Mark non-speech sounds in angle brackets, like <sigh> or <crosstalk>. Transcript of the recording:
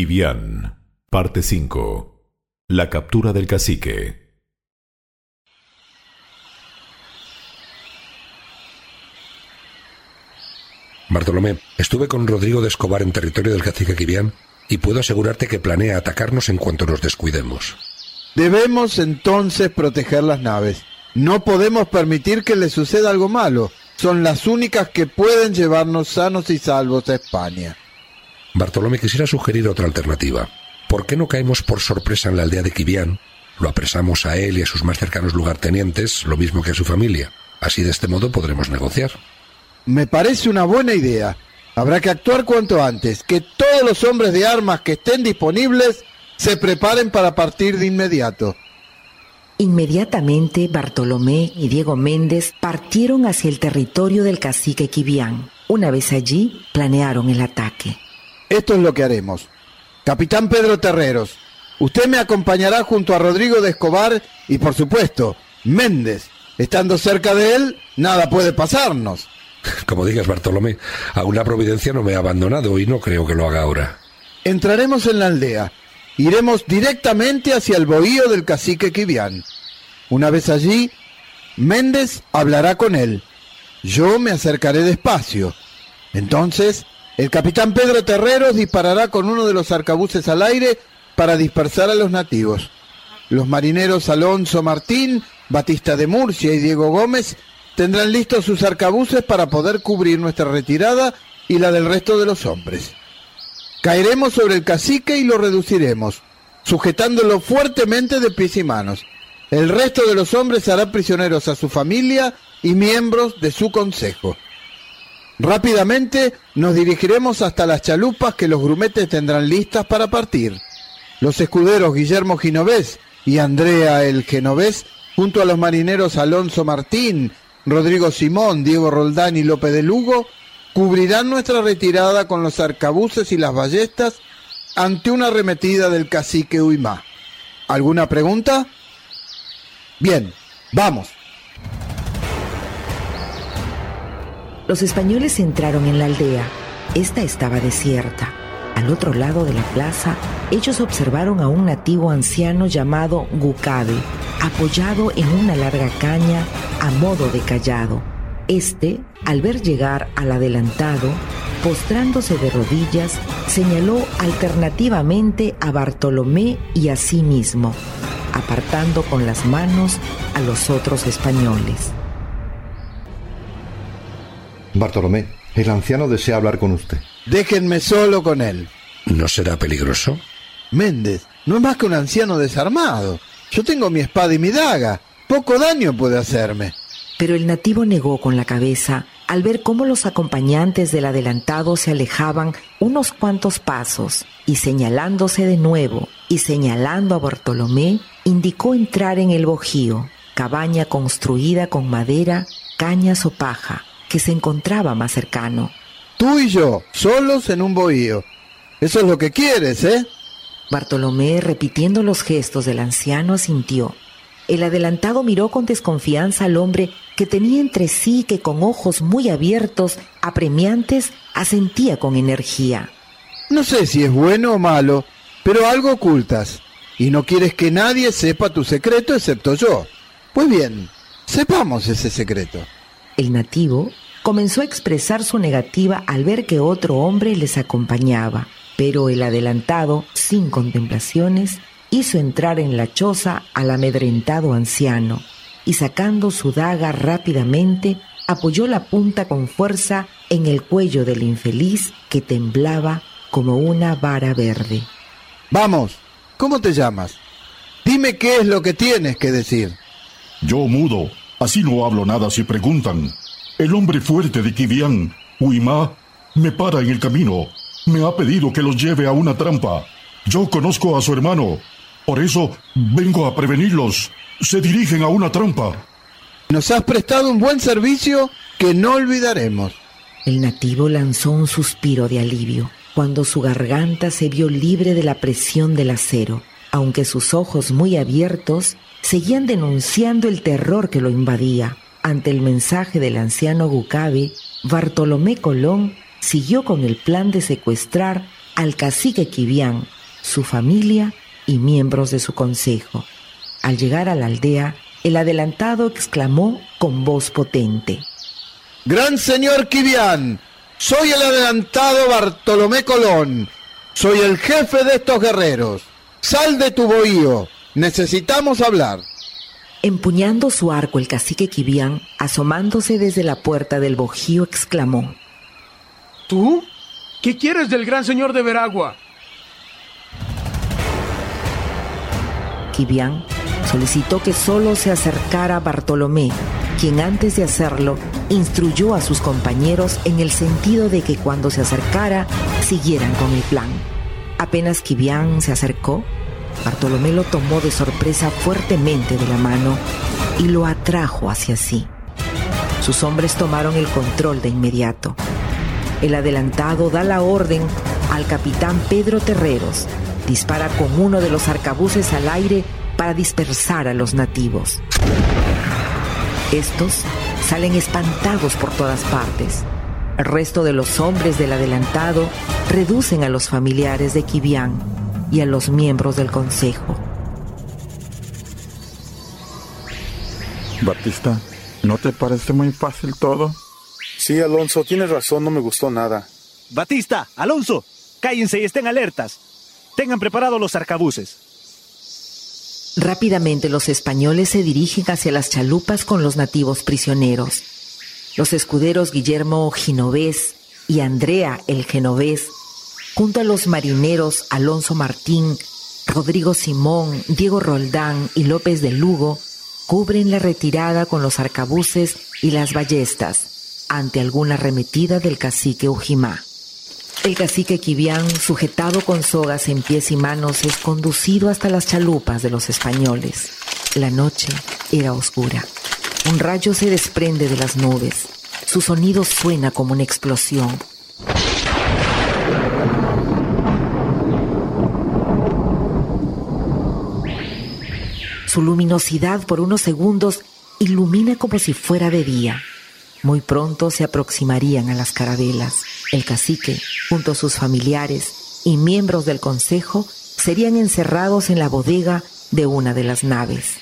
Kibian, parte 5. La captura del cacique. Bartolomé, estuve con Rodrigo de Escobar en territorio del cacique Kibian y puedo asegurarte que planea atacarnos en cuanto nos descuidemos. Debemos entonces proteger las naves. No podemos permitir que le suceda algo malo. Son las únicas que pueden llevarnos sanos y salvos a España. Bartolomé quisiera sugerir otra alternativa. ¿Por qué no caemos por sorpresa en la aldea de Kibián? Lo apresamos a él y a sus más cercanos lugartenientes, lo mismo que a su familia. Así de este modo podremos negociar. Me parece una buena idea. Habrá que actuar cuanto antes, que todos los hombres de armas que estén disponibles se preparen para partir de inmediato. Inmediatamente Bartolomé y Diego Méndez partieron hacia el territorio del cacique Quibián. Una vez allí, planearon el ataque. Esto es lo que haremos. Capitán Pedro Terreros, usted me acompañará junto a Rodrigo de Escobar y por supuesto, Méndez. Estando cerca de él, nada puede pasarnos. <laughs> Como digas, Bartolomé, aún la providencia no me ha abandonado y no creo que lo haga ahora. Entraremos en la aldea iremos directamente hacia el bohío del cacique Quibián. Una vez allí, Méndez hablará con él. Yo me acercaré despacio. Entonces, el capitán Pedro Terreros disparará con uno de los arcabuces al aire para dispersar a los nativos. Los marineros Alonso Martín, Batista de Murcia y Diego Gómez tendrán listos sus arcabuces para poder cubrir nuestra retirada y la del resto de los hombres. Caeremos sobre el cacique y lo reduciremos, sujetándolo fuertemente de pies y manos. El resto de los hombres hará prisioneros a su familia y miembros de su consejo. Rápidamente nos dirigiremos hasta las chalupas que los grumetes tendrán listas para partir. Los escuderos Guillermo Ginovés y Andrea el Genovés, junto a los marineros Alonso Martín, Rodrigo Simón, Diego Roldán y López de Lugo, cubrirán nuestra retirada con los arcabuces y las ballestas ante una arremetida del cacique Huimá. ¿Alguna pregunta? Bien, vamos. Los españoles entraron en la aldea. Esta estaba desierta. Al otro lado de la plaza, ellos observaron a un nativo anciano llamado Gucabe, apoyado en una larga caña a modo de callado. Este, al ver llegar al adelantado, postrándose de rodillas, señaló alternativamente a Bartolomé y a sí mismo, apartando con las manos a los otros españoles. Bartolomé, el anciano desea hablar con usted. Déjenme solo con él. ¿No será peligroso? Méndez, no es más que un anciano desarmado. Yo tengo mi espada y mi daga. Poco daño puede hacerme pero el nativo negó con la cabeza al ver cómo los acompañantes del adelantado se alejaban unos cuantos pasos y señalándose de nuevo y señalando a Bartolomé, indicó entrar en el bojío, cabaña construida con madera, cañas o paja, que se encontraba más cercano. Tú y yo, solos en un bohío. Eso es lo que quieres, ¿eh? Bartolomé, repitiendo los gestos del anciano, asintió. El adelantado miró con desconfianza al hombre que tenía entre sí que con ojos muy abiertos, apremiantes, asentía con energía. No sé si es bueno o malo, pero algo ocultas, y no quieres que nadie sepa tu secreto excepto yo. Pues bien, sepamos ese secreto. El nativo comenzó a expresar su negativa al ver que otro hombre les acompañaba, pero el adelantado, sin contemplaciones, hizo entrar en la choza al amedrentado anciano y sacando su daga rápidamente, apoyó la punta con fuerza en el cuello del infeliz que temblaba como una vara verde. Vamos, ¿cómo te llamas? Dime qué es lo que tienes que decir. Yo mudo, así no hablo nada si preguntan. El hombre fuerte de Kivian, Huimá, me para en el camino. Me ha pedido que los lleve a una trampa. Yo conozco a su hermano por eso vengo a prevenirlos. Se dirigen a una trampa. Nos has prestado un buen servicio que no olvidaremos. El nativo lanzó un suspiro de alivio cuando su garganta se vio libre de la presión del acero, aunque sus ojos muy abiertos seguían denunciando el terror que lo invadía. Ante el mensaje del anciano Gucabe, Bartolomé Colón siguió con el plan de secuestrar al cacique Kibián, su familia y miembros de su consejo. Al llegar a la aldea, el adelantado exclamó con voz potente. Gran señor Kibián, soy el adelantado Bartolomé Colón. Soy el jefe de estos guerreros. Sal de tu bohío. Necesitamos hablar. Empuñando su arco, el cacique Kibián, asomándose desde la puerta del bojío, exclamó: ¿Tú? ¿Qué quieres del gran señor de Veragua? Kibián solicitó que solo se acercara a Bartolomé, quien antes de hacerlo instruyó a sus compañeros en el sentido de que cuando se acercara siguieran con el plan. Apenas Kibián se acercó, Bartolomé lo tomó de sorpresa fuertemente de la mano y lo atrajo hacia sí. Sus hombres tomaron el control de inmediato. El adelantado da la orden al capitán Pedro Terreros. Dispara con uno de los arcabuces al aire para dispersar a los nativos. Estos salen espantados por todas partes. El resto de los hombres del adelantado reducen a los familiares de Kibián y a los miembros del consejo. Batista, ¿no te parece muy fácil todo? Sí, Alonso, tienes razón, no me gustó nada. Batista, Alonso, cállense y estén alertas. Tengan preparados los arcabuces. Rápidamente los españoles se dirigen hacia las chalupas con los nativos prisioneros. Los escuderos Guillermo Ginovés y Andrea el Genovés, junto a los marineros Alonso Martín, Rodrigo Simón, Diego Roldán y López de Lugo, cubren la retirada con los arcabuces y las ballestas ante alguna arremetida del cacique Ujimá. El cacique Kibián, sujetado con sogas en pies y manos, es conducido hasta las chalupas de los españoles. La noche era oscura. Un rayo se desprende de las nubes. Su sonido suena como una explosión. Su luminosidad por unos segundos ilumina como si fuera de día. Muy pronto se aproximarían a las carabelas. El cacique, junto a sus familiares y miembros del consejo, serían encerrados en la bodega de una de las naves.